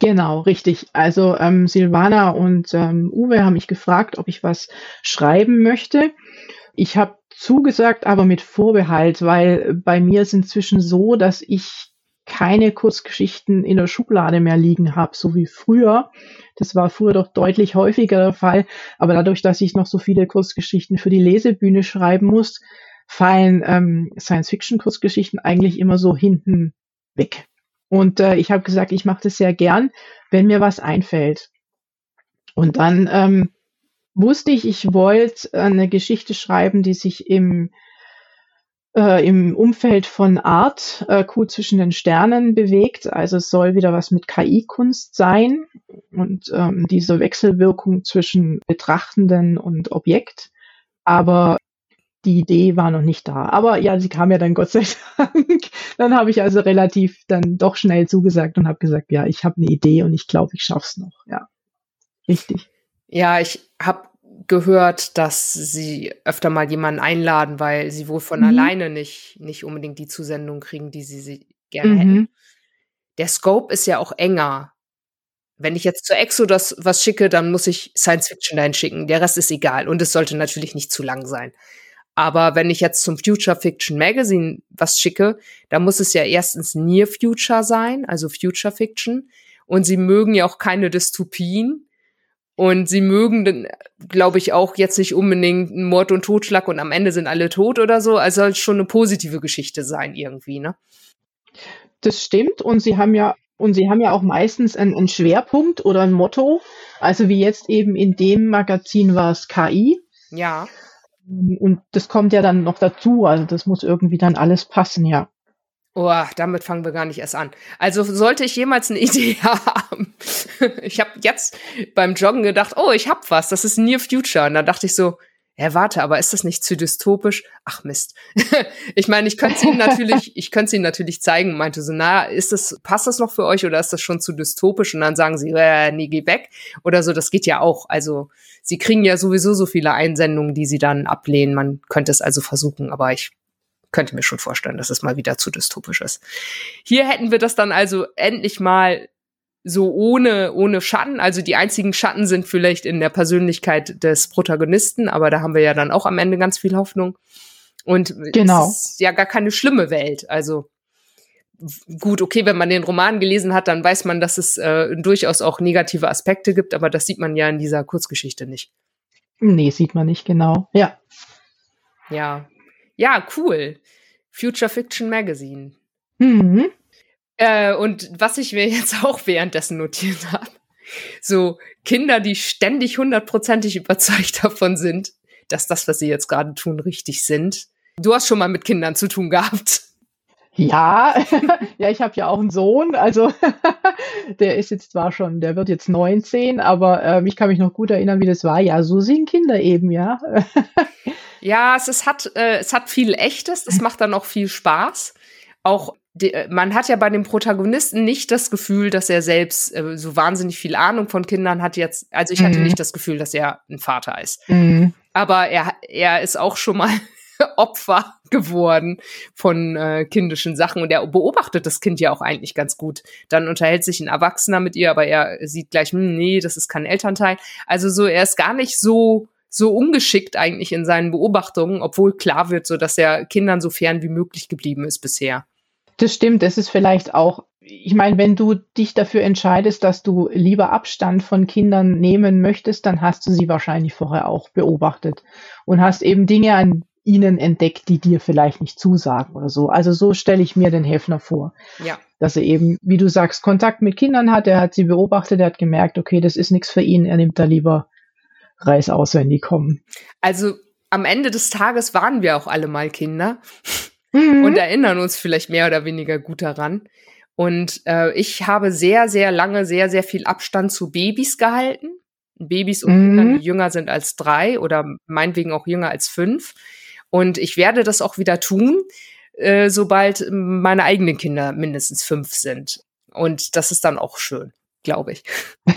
Genau, richtig. Also ähm, Silvana und ähm, Uwe haben mich gefragt, ob ich was schreiben möchte. Ich habe zugesagt, aber mit Vorbehalt, weil bei mir ist inzwischen so, dass ich keine Kurzgeschichten in der Schublade mehr liegen habe, so wie früher. Das war früher doch deutlich häufiger der Fall. Aber dadurch, dass ich noch so viele Kurzgeschichten für die Lesebühne schreiben muss, fallen ähm, Science-Fiction-Kurzgeschichten eigentlich immer so hinten weg. Und äh, ich habe gesagt, ich mache das sehr gern, wenn mir was einfällt. Und dann ähm, wusste ich, ich wollte eine Geschichte schreiben, die sich im, äh, im Umfeld von Art, äh, Kuh zwischen den Sternen bewegt. Also es soll wieder was mit KI-Kunst sein und ähm, diese Wechselwirkung zwischen Betrachtenden und Objekt. Aber die Idee war noch nicht da. Aber ja, sie kam ja dann Gott sei *laughs* Dank. Dann habe ich also relativ dann doch schnell zugesagt und habe gesagt, ja, ich habe eine Idee und ich glaube, ich schaff's noch. Ja, richtig. Ja, ich habe gehört, dass sie öfter mal jemanden einladen, weil sie wohl von mhm. alleine nicht nicht unbedingt die Zusendung kriegen, die sie, sie gerne mhm. hätten. Der Scope ist ja auch enger. Wenn ich jetzt zur Exodus was schicke, dann muss ich Science Fiction dahin schicken. Der Rest ist egal und es sollte natürlich nicht zu lang sein. Aber wenn ich jetzt zum Future Fiction Magazine was schicke, dann muss es ja erstens Near Future sein, also Future Fiction. Und sie mögen ja auch keine Dystopien. Und sie mögen, dann, glaube ich, auch jetzt nicht unbedingt Mord und Totschlag und am Ende sind alle tot oder so. Also soll schon eine positive Geschichte sein irgendwie, ne? Das stimmt. Und sie haben ja, und sie haben ja auch meistens einen, einen Schwerpunkt oder ein Motto. Also wie jetzt eben in dem Magazin war es KI. Ja. Und das kommt ja dann noch dazu. Also das muss irgendwie dann alles passen, ja. Oh, damit fangen wir gar nicht erst an. Also sollte ich jemals eine *laughs* Idee haben. ich habe jetzt beim Joggen gedacht, oh, ich hab was, das ist Near Future. Und dann dachte ich so, ja, warte, aber ist das nicht zu dystopisch? Ach Mist. *laughs* ich meine, ich könnte es Ihnen natürlich, *laughs* ich könnte es Ihnen natürlich zeigen, meinte so, na, ist das, passt das noch für euch oder ist das schon zu dystopisch? Und dann sagen sie, äh, nee, geh weg. Oder so, das geht ja auch. Also, sie kriegen ja sowieso so viele Einsendungen, die sie dann ablehnen. Man könnte es also versuchen, aber ich könnte mir schon vorstellen, dass es mal wieder zu dystopisch ist. Hier hätten wir das dann also endlich mal so ohne, ohne Schatten. Also die einzigen Schatten sind vielleicht in der Persönlichkeit des Protagonisten, aber da haben wir ja dann auch am Ende ganz viel Hoffnung. Und genau. es ist ja gar keine schlimme Welt. Also gut, okay, wenn man den Roman gelesen hat, dann weiß man, dass es äh, durchaus auch negative Aspekte gibt, aber das sieht man ja in dieser Kurzgeschichte nicht. Nee, sieht man nicht genau. Ja. Ja. Ja, cool. Future Fiction Magazine. Mhm. Äh, und was ich mir *laughs* jetzt auch währenddessen notiert habe, so Kinder, die ständig hundertprozentig überzeugt *laughs* davon sind, dass das, was sie jetzt gerade tun, richtig sind. Du hast schon mal mit Kindern zu tun gehabt. Ja, *laughs* ja, ich habe ja auch einen Sohn, also der ist jetzt zwar schon, der wird jetzt 19, aber ähm, ich kann mich noch gut erinnern, wie das war. Ja, so sind Kinder eben, ja. Ja, es, es, hat, äh, es hat viel Echtes, das macht dann auch viel Spaß. Auch die, äh, man hat ja bei dem Protagonisten nicht das Gefühl, dass er selbst äh, so wahnsinnig viel Ahnung von Kindern hat jetzt. Also ich hatte mhm. nicht das Gefühl, dass er ein Vater ist. Mhm. Aber er, er ist auch schon mal *laughs* Opfer geworden von äh, kindischen Sachen und er beobachtet das Kind ja auch eigentlich ganz gut. Dann unterhält sich ein Erwachsener mit ihr, aber er sieht gleich, hm, nee, das ist kein Elternteil. Also so, er ist gar nicht so so ungeschickt eigentlich in seinen Beobachtungen, obwohl klar wird, so dass er Kindern so fern wie möglich geblieben ist bisher. Das stimmt, das ist vielleicht auch ich meine, wenn du dich dafür entscheidest, dass du lieber Abstand von Kindern nehmen möchtest, dann hast du sie wahrscheinlich vorher auch beobachtet und hast eben Dinge an ihnen entdeckt, die dir vielleicht nicht zusagen oder so. Also so stelle ich mir den Hefner vor. Ja. Dass er eben, wie du sagst, Kontakt mit Kindern hat, er hat sie beobachtet, er hat gemerkt, okay, das ist nichts für ihn, er nimmt da lieber Reis aus, wenn die kommen. Also am Ende des Tages waren wir auch alle mal Kinder mhm. und erinnern uns vielleicht mehr oder weniger gut daran. Und äh, ich habe sehr, sehr lange, sehr, sehr viel Abstand zu Babys gehalten. Babys und mhm. Die jünger sind als drei oder meinetwegen auch jünger als fünf. Und ich werde das auch wieder tun, äh, sobald meine eigenen Kinder mindestens fünf sind. Und das ist dann auch schön, glaube ich. *laughs*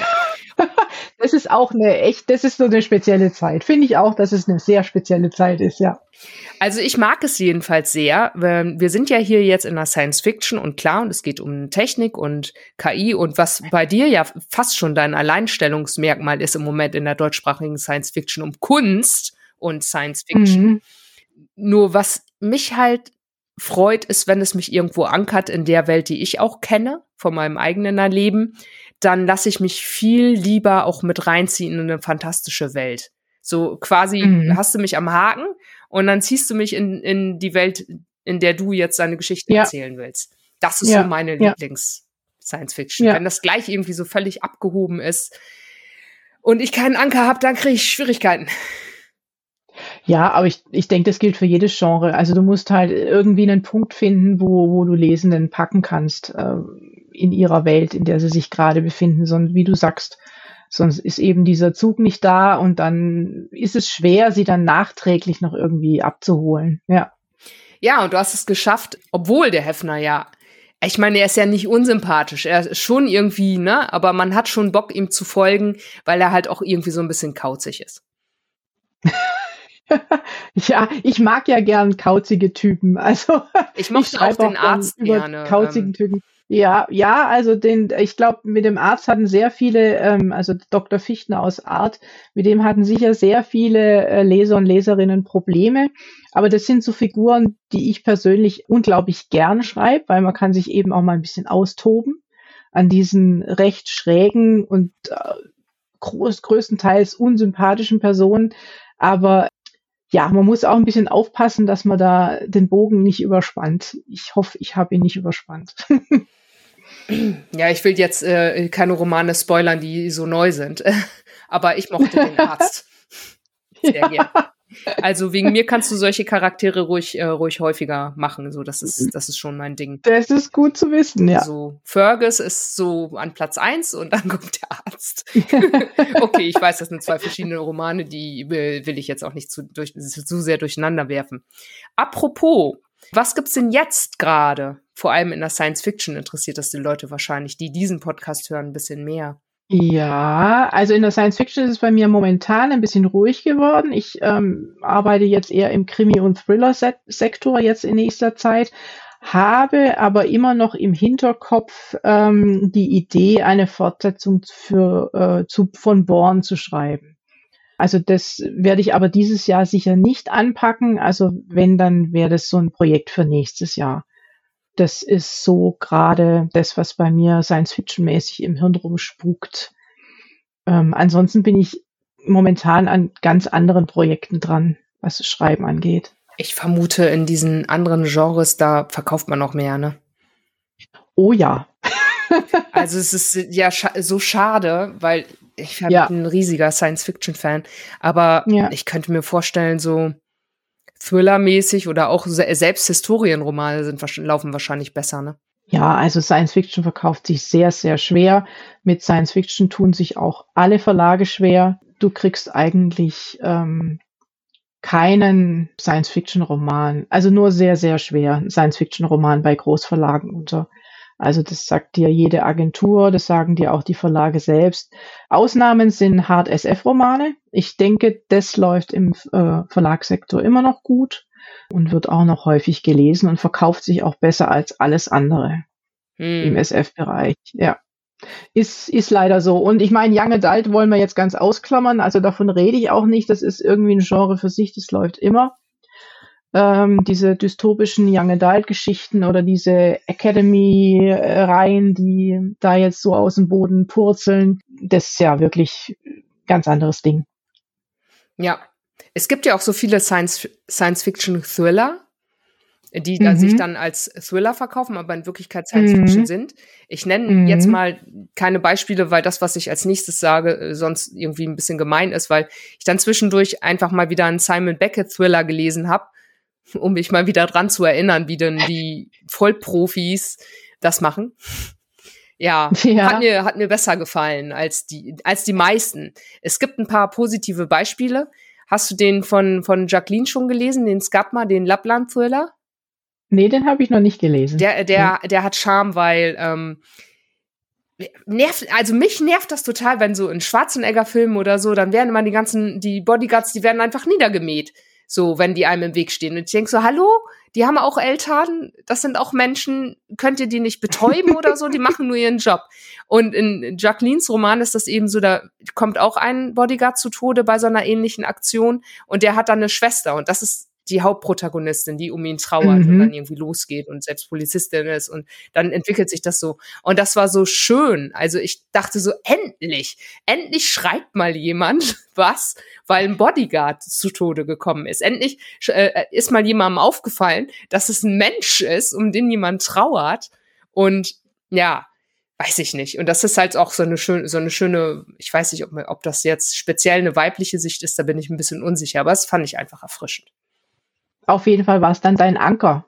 das ist auch eine echt, das ist so eine spezielle Zeit. Finde ich auch, dass es eine sehr spezielle Zeit ist, ja. Also ich mag es jedenfalls sehr. Wir sind ja hier jetzt in der Science Fiction und klar, und es geht um Technik und KI und was bei dir ja fast schon dein Alleinstellungsmerkmal ist im Moment in der deutschsprachigen Science Fiction um Kunst und Science Fiction. Mhm. Nur was mich halt freut, ist, wenn es mich irgendwo ankert in der Welt, die ich auch kenne, von meinem eigenen Erleben, dann lasse ich mich viel lieber auch mit reinziehen in eine fantastische Welt. So quasi mhm. hast du mich am Haken und dann ziehst du mich in, in die Welt, in der du jetzt deine Geschichte ja. erzählen willst. Das ist ja. so meine ja. Lieblings-Science-Fiction. Wenn das gleich irgendwie so völlig abgehoben ist und ich keinen Anker habe, dann kriege ich Schwierigkeiten. Ja, aber ich, ich denke, das gilt für jedes Genre. Also du musst halt irgendwie einen Punkt finden, wo, wo du Lesenden packen kannst äh, in ihrer Welt, in der sie sich gerade befinden. Sondern wie du sagst, sonst ist eben dieser Zug nicht da und dann ist es schwer, sie dann nachträglich noch irgendwie abzuholen. Ja. Ja, und du hast es geschafft, obwohl der Hefner ja ich meine, er ist ja nicht unsympathisch. Er ist schon irgendwie, ne? Aber man hat schon Bock, ihm zu folgen, weil er halt auch irgendwie so ein bisschen kauzig ist. *laughs* ja, ich mag ja gern kauzige Typen. Also ich mochte ich auch den Arzt gerne. Kauzigen ähm. Typen. Ja, ja, also den, ich glaube, mit dem Arzt hatten sehr viele, ähm, also Dr. Fichtner aus Art, mit dem hatten sicher sehr viele äh, Leser und Leserinnen Probleme. Aber das sind so Figuren, die ich persönlich unglaublich gern schreibe, weil man kann sich eben auch mal ein bisschen austoben an diesen recht schrägen und äh, groß, größtenteils unsympathischen Personen. Aber ja, man muss auch ein bisschen aufpassen, dass man da den Bogen nicht überspannt. Ich hoffe, ich habe ihn nicht überspannt. *laughs* ja, ich will jetzt äh, keine Romane spoilern, die so neu sind. *laughs* Aber ich mochte den *laughs* Arzt. Sehr ja. gerne. Also wegen mir kannst du solche Charaktere ruhig, äh, ruhig häufiger machen. So, das ist, das ist schon mein Ding. Das ist gut zu wissen, ja. So, Fergus ist so an Platz eins und dann *laughs* kommt der Arzt. okay, ich weiß, das sind zwei verschiedene Romane, die will, will ich jetzt auch nicht zu, durch, zu sehr durcheinander werfen. Apropos, was gibt's denn jetzt gerade? Vor allem in der Science Fiction interessiert das die Leute wahrscheinlich, die diesen Podcast hören, ein bisschen mehr. Ja, also in der Science Fiction ist es bei mir momentan ein bisschen ruhig geworden. Ich ähm, arbeite jetzt eher im Krimi- und Thriller-Sektor jetzt in nächster Zeit, habe aber immer noch im Hinterkopf ähm, die Idee, eine Fortsetzung für, äh, zu, von Born zu schreiben. Also das werde ich aber dieses Jahr sicher nicht anpacken. Also wenn, dann wäre das so ein Projekt für nächstes Jahr das ist so gerade das, was bei mir Science-Fiction-mäßig im Hirn rumspukt. Ähm, ansonsten bin ich momentan an ganz anderen Projekten dran, was das Schreiben angeht. Ich vermute, in diesen anderen Genres, da verkauft man noch mehr, ne? Oh ja. *laughs* also es ist ja scha so schade, weil ich ja. bin ein riesiger Science-Fiction-Fan, aber ja. ich könnte mir vorstellen, so Thriller-mäßig oder auch selbst Historienromane sind, laufen wahrscheinlich besser, ne? Ja, also Science Fiction verkauft sich sehr, sehr schwer. Mit Science Fiction tun sich auch alle Verlage schwer. Du kriegst eigentlich ähm, keinen Science-Fiction-Roman, also nur sehr, sehr schwer Science-Fiction-Roman bei Großverlagen unter. Also das sagt dir jede Agentur, das sagen dir auch die Verlage selbst. Ausnahmen sind Hard SF-Romane. Ich denke, das läuft im äh, Verlagssektor immer noch gut und wird auch noch häufig gelesen und verkauft sich auch besser als alles andere hm. im SF-Bereich. Ja. Ist, ist leider so. Und ich meine, Young Adult wollen wir jetzt ganz ausklammern. Also davon rede ich auch nicht. Das ist irgendwie ein Genre für sich. Das läuft immer. Ähm, diese dystopischen Young Adult Geschichten oder diese Academy-Reihen, die da jetzt so aus dem Boden purzeln, das ist ja wirklich ganz anderes Ding. Ja. Es gibt ja auch so viele Science-Fiction-Thriller die mhm. da sich dann als Thriller verkaufen, aber in Wirklichkeit Science Fiction mhm. sind. Ich nenne mhm. jetzt mal keine Beispiele, weil das, was ich als nächstes sage, äh, sonst irgendwie ein bisschen gemein ist, weil ich dann zwischendurch einfach mal wieder einen Simon Beckett Thriller gelesen habe, *laughs* um mich mal wieder dran zu erinnern, wie denn die Vollprofis das machen. Ja, *laughs* ja, Hat, mir, hat mir besser gefallen als die, als die meisten. Es gibt ein paar positive Beispiele. Hast du den von, von Jacqueline schon gelesen, den Skatma, den Lappland-Thriller? Nee, den habe ich noch nicht gelesen. Der, der, der hat Charme, weil ähm, nervt, also mich nervt das total, wenn so in Schwarzenegger-Filmen oder so, dann werden immer die ganzen, die Bodyguards, die werden einfach niedergemäht. So, wenn die einem im Weg stehen. Und ich denke so, hallo, die haben auch Eltern, das sind auch Menschen, könnt ihr die nicht betäuben oder so, die *laughs* machen nur ihren Job. Und in Jacquelines Roman ist das eben so, da kommt auch ein Bodyguard zu Tode bei so einer ähnlichen Aktion. Und der hat dann eine Schwester. Und das ist die Hauptprotagonistin, die um ihn trauert mhm. und dann irgendwie losgeht und selbst Polizistin ist und dann entwickelt sich das so. Und das war so schön. Also ich dachte so, endlich, endlich schreibt mal jemand *laughs* was, weil ein Bodyguard zu Tode gekommen ist. Endlich äh, ist mal jemandem aufgefallen, dass es ein Mensch ist, um den jemand trauert. Und ja, weiß ich nicht. Und das ist halt auch so eine schöne, so eine schöne, ich weiß nicht, ob, ob das jetzt speziell eine weibliche Sicht ist, da bin ich ein bisschen unsicher, aber das fand ich einfach erfrischend. Auf jeden Fall war es dann dein Anker.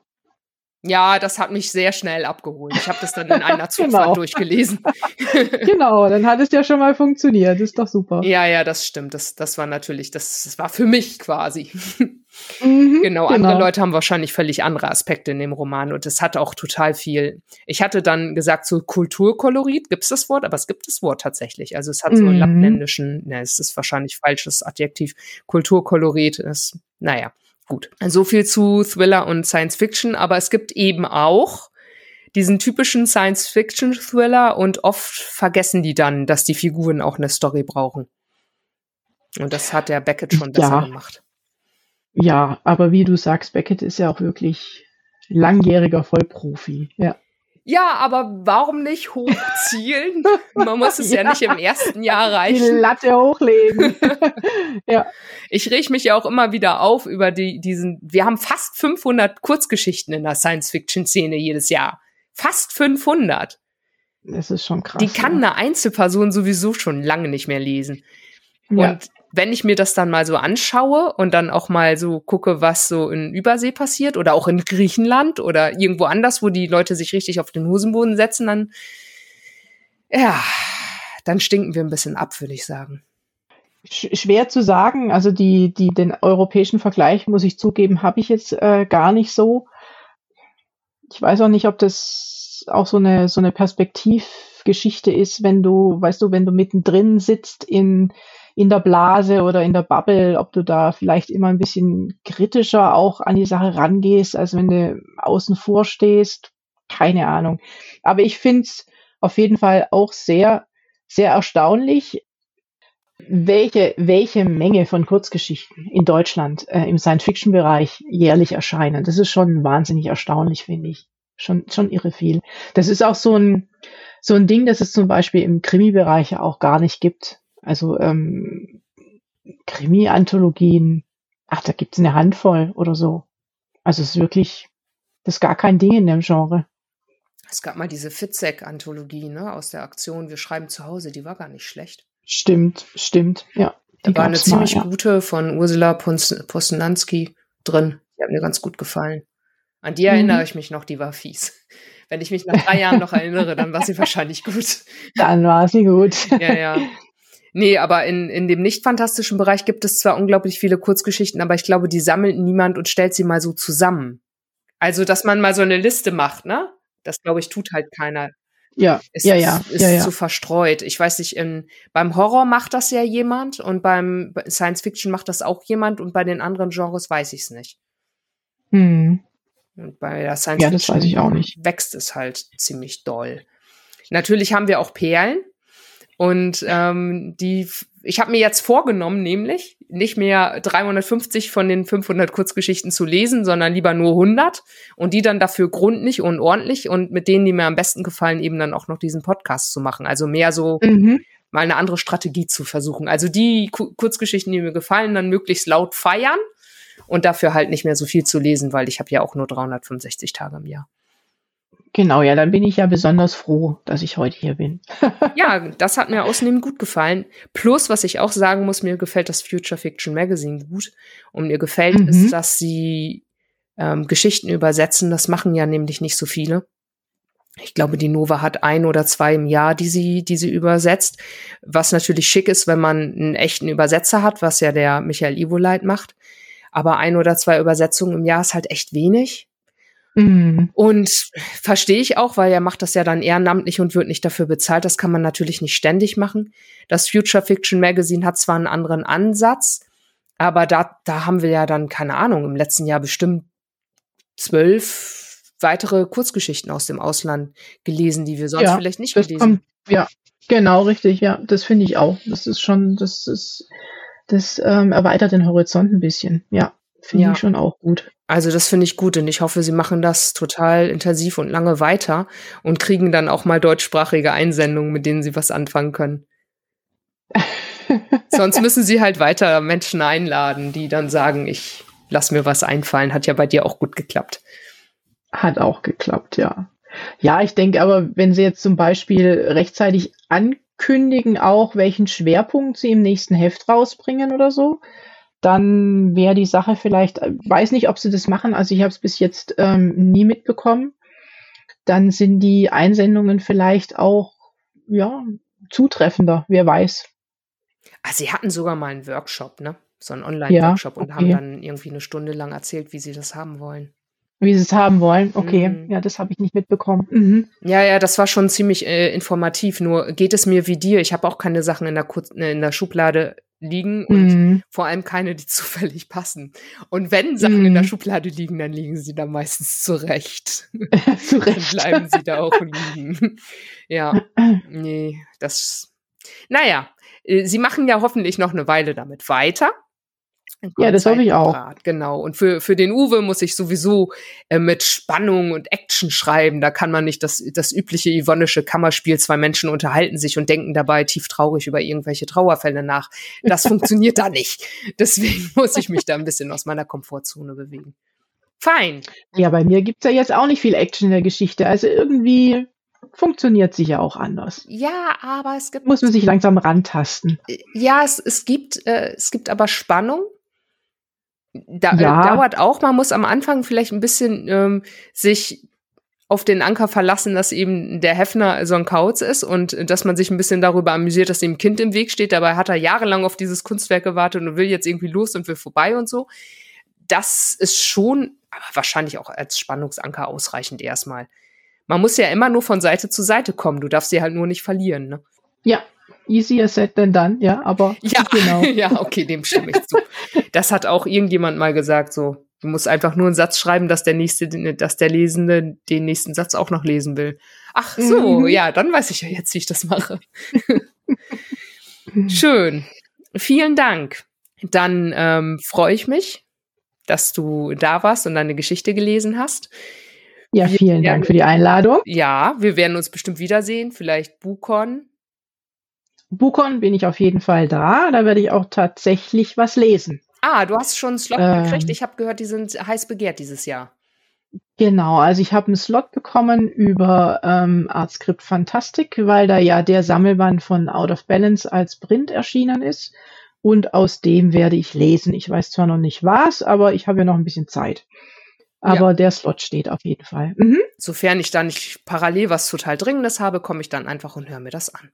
Ja, das hat mich sehr schnell abgeholt. Ich habe das dann in *laughs* einer Zugfahrt genau. durchgelesen. *laughs* *laughs* genau, dann hat es ja schon mal funktioniert. ist doch super. Ja, ja, das stimmt. Das, das war natürlich, das, das war für mich quasi. Mhm, genau, andere genau. Leute haben wahrscheinlich völlig andere Aspekte in dem Roman und es hat auch total viel. Ich hatte dann gesagt, so Kulturkolorit, gibt es das Wort? Aber es gibt das Wort tatsächlich. Also es hat so einen mhm. lappländischen, ne, es ist wahrscheinlich falsches Adjektiv. Kulturkolorit ist, naja. Gut, so viel zu Thriller und Science Fiction, aber es gibt eben auch diesen typischen Science Fiction Thriller und oft vergessen die dann, dass die Figuren auch eine Story brauchen. Und das hat der Beckett schon besser ja. gemacht. Ja, aber wie du sagst, Beckett ist ja auch wirklich langjähriger Vollprofi. Ja. Ja, aber warum nicht hochzielen? *laughs* Man muss es ja. ja. nicht im ersten Jahr reichen. Die Latte hochlegen. *laughs* ja. Ich reg mich ja auch immer wieder auf über die, diesen, wir haben fast 500 Kurzgeschichten in der Science-Fiction-Szene jedes Jahr. Fast 500. Das ist schon krass. Die kann ja. eine Einzelperson sowieso schon lange nicht mehr lesen. Ja. Wenn ich mir das dann mal so anschaue und dann auch mal so gucke, was so in Übersee passiert oder auch in Griechenland oder irgendwo anders, wo die Leute sich richtig auf den Hosenboden setzen, dann, ja, dann stinken wir ein bisschen ab, würde ich sagen. Schwer zu sagen. Also die, die, den europäischen Vergleich, muss ich zugeben, habe ich jetzt äh, gar nicht so. Ich weiß auch nicht, ob das auch so eine, so eine Perspektivgeschichte ist, wenn du, weißt du, wenn du mittendrin sitzt in, in der Blase oder in der Bubble, ob du da vielleicht immer ein bisschen kritischer auch an die Sache rangehst, als wenn du außen vor stehst. Keine Ahnung. Aber ich finde es auf jeden Fall auch sehr, sehr erstaunlich, welche, welche Menge von Kurzgeschichten in Deutschland äh, im Science-Fiction-Bereich jährlich erscheinen. Das ist schon wahnsinnig erstaunlich, finde ich. Schon, schon irre viel. Das ist auch so ein, so ein Ding, das es zum Beispiel im Krimi-Bereich auch gar nicht gibt. Also ähm, Krimi-Anthologien, ach, da gibt's eine Handvoll oder so. Also es ist wirklich, das ist gar kein Ding in dem Genre. Es gab mal diese Fitzek-Anthologie, ne, aus der Aktion Wir schreiben zu Hause, die war gar nicht schlecht. Stimmt, stimmt, ja. Da war eine ziemlich mal, ja. gute von Ursula Posnanski drin. Die hat mir ganz gut gefallen. An die erinnere Mhm. ich mich noch, die war fies. Wenn ich mich nach drei Jahren noch erinnere, dann war sie *laughs* wahrscheinlich gut. Dann war sie gut. Ja, ja. Nee, aber in, in dem nicht fantastischen Bereich gibt es zwar unglaublich viele Kurzgeschichten, aber ich glaube, die sammelt niemand und stellt sie mal so zusammen. Also, dass man mal so eine Liste macht, ne? Das, glaube ich, tut halt keiner. Ja, Es ja, ja, ist, ist ja, ja. zu verstreut. Ich weiß nicht, in, beim Horror macht das ja jemand und beim bei Science Fiction macht das auch jemand und bei den anderen Genres weiß ich es nicht. Hm. Und bei der Science Ja, das Fiction weiß ich auch nicht. wächst es halt ziemlich doll. Natürlich haben wir auch Perlen. Und ähm, die, ich habe mir jetzt vorgenommen, nämlich nicht mehr 350 von den 500 Kurzgeschichten zu lesen, sondern lieber nur 100 und die dann dafür gründlich und ordentlich und mit denen, die mir am besten gefallen, eben dann auch noch diesen Podcast zu machen. Also mehr so Mhm. mal eine andere Strategie zu versuchen. Also die Ku Kurzgeschichten, die mir gefallen, dann möglichst laut feiern und dafür halt nicht mehr so viel zu lesen, weil ich habe ja auch nur 365 Tage im Jahr. Genau, ja, dann bin ich ja besonders froh, dass ich heute hier bin. *laughs* Ja, das hat mir außerdem gut gefallen. Plus, was ich auch sagen muss, mir gefällt das Future Fiction Magazine gut. Und mir gefällt Mhm. es, dass sie ähm, Geschichten übersetzen. Das machen ja nämlich nicht so viele. Ich glaube, die Nova hat ein oder zwei im Jahr, die sie, die sie übersetzt. Was natürlich schick ist, wenn man einen echten Übersetzer hat, was ja der Michael Ivoleit macht. Aber ein oder zwei Übersetzungen im Jahr ist halt echt wenig. Mhm. Und verstehe ich auch, weil er macht das ja dann ehrenamtlich und wird nicht dafür bezahlt. Das kann man natürlich nicht ständig machen. Das Future Fiction Magazine hat zwar einen anderen Ansatz, aber da, da haben wir ja dann, keine Ahnung, im letzten Jahr bestimmt zwölf weitere Kurzgeschichten aus dem Ausland gelesen, die wir sonst Ja, vielleicht nicht gelesen kommt, ja, genau, richtig, ja, das finde ich auch. Das ist schon, das ist, das ähm, erweitert den Horizont ein bisschen. Ja, finde Ja. ich schon auch gut. Also das finde ich gut und ich hoffe, sie machen das total intensiv und lange weiter und kriegen dann auch mal deutschsprachige Einsendungen, mit denen sie was anfangen können. *laughs* Sonst müssen sie halt weiter Menschen einladen, die dann sagen, ich lass mir was einfallen. Hat ja bei dir auch gut geklappt. Hat auch geklappt, ja. Ja, ich denke aber, wenn Sie jetzt zum Beispiel rechtzeitig ankündigen, auch welchen Schwerpunkt Sie im nächsten Heft rausbringen oder so, dann wäre die Sache vielleicht, äh, weiß nicht, ob Sie das machen, also ich habe es bis jetzt ähm, nie mitbekommen, dann sind die Einsendungen vielleicht auch, ja, zutreffender, wer weiß. Ah, sie hatten sogar mal einen Workshop, ne? So einen Online-Workshop und haben okay. dann irgendwie eine Stunde lang erzählt, wie sie das haben wollen. Wie Sie es haben wollen. Okay, Mhm. ja, das habe ich nicht mitbekommen. Mhm. Ja, ja, das war schon ziemlich äh, informativ. Nur geht es mir wie dir. Ich habe auch keine Sachen in der, Kurz äh, in der Schublade liegen und Mhm. vor allem keine, die *laughs* zufällig passen. Und wenn Sachen in der Mhm. Schublade liegen, dann liegen sie da meistens zurecht. *laughs* Zu dann bleiben sie da auch liegen. ja, *clears throat* nee, das. Naja, äh, sie machen ja hoffentlich noch eine Weile damit weiter. Ja, das hoffe ich auch. Genau. Und für, für den Uwe muss ich sowieso äh, mit Spannung und Action schreiben. Da kann man nicht das, das übliche Yvonnesche Kammerspiel, zwei Menschen unterhalten sich und denken dabei tief traurig über irgendwelche Trauerfälle nach. Das *laughs* funktioniert da nicht. Deswegen *laughs* muss ich mich da ein bisschen aus meiner Komfortzone bewegen. Fein. Ja, bei mir gibt's ja jetzt auch nicht viel Action in der Geschichte. Also irgendwie funktioniert ja auch anders. Ja, aber es gibt Muss man sich langsam rantasten. Ja, es, es gibt äh, es gibt aber Spannung. Da, Ja. äh, dauert auch. Man muss am Anfang vielleicht ein bisschen ähm, sich auf den Anker verlassen, dass eben der Hefner so ein Kauz ist und äh, dass man sich ein bisschen darüber amüsiert, dass dem ein Kind im Weg steht. Dabei hat er jahrelang auf dieses Kunstwerk gewartet und will jetzt irgendwie los und will vorbei und so. Das ist schon, aber wahrscheinlich auch als Spannungsanker ausreichend erstmal. Man muss ja immer nur von Seite zu Seite kommen. Du darfst sie halt nur nicht verlieren, ne? Ja, easier said than done, ja, aber Ja, *laughs* genau. *laughs* ja, okay, dem stimme ich zu. Das hat auch irgendjemand mal gesagt, so. Du musst einfach nur einen Satz schreiben, dass der nächste, dass der Lesende den nächsten Satz auch noch lesen will. Ach so, Mhm. ja, dann weiß ich ja jetzt, wie ich das mache. *laughs* Schön. Vielen Dank. Dann ähm, freue ich mich, dass du da warst und deine Geschichte gelesen hast. Ja, Wir vielen werden- Dank für die Einladung. Ja, wir werden uns bestimmt wiedersehen. Vielleicht Bukon. Bukon bin ich auf jeden Fall da. Da werde ich auch tatsächlich was lesen. Ah, du hast schon einen Slot Ähm. gekriegt. Ich habe gehört, die sind heiß begehrt dieses Jahr. Genau, also ich habe einen Slot bekommen über ähm, Artscript Fantastic, weil da ja der Sammelband von Out of Balance als Print erschienen ist. und aus dem werde ich lesen. Ich weiß zwar noch nicht was, aber ich habe ja noch ein bisschen Zeit. Aber ja. der Slot steht auf jeden Fall. Mhm. Sofern ich da nicht parallel was total Dringendes habe, komme ich dann einfach und höre mir das an.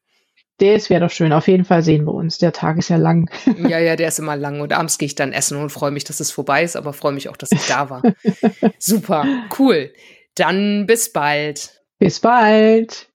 Das wäre doch schön. Auf jeden Fall sehen wir uns. Der Tag ist ja lang. *laughs* Ja, ja, der ist immer lang. Und abends gehe ich dann essen und freue mich, dass es vorbei ist, aber freue mich auch, dass ich da war. *laughs* Super, cool. Dann bis bald. Bis bald.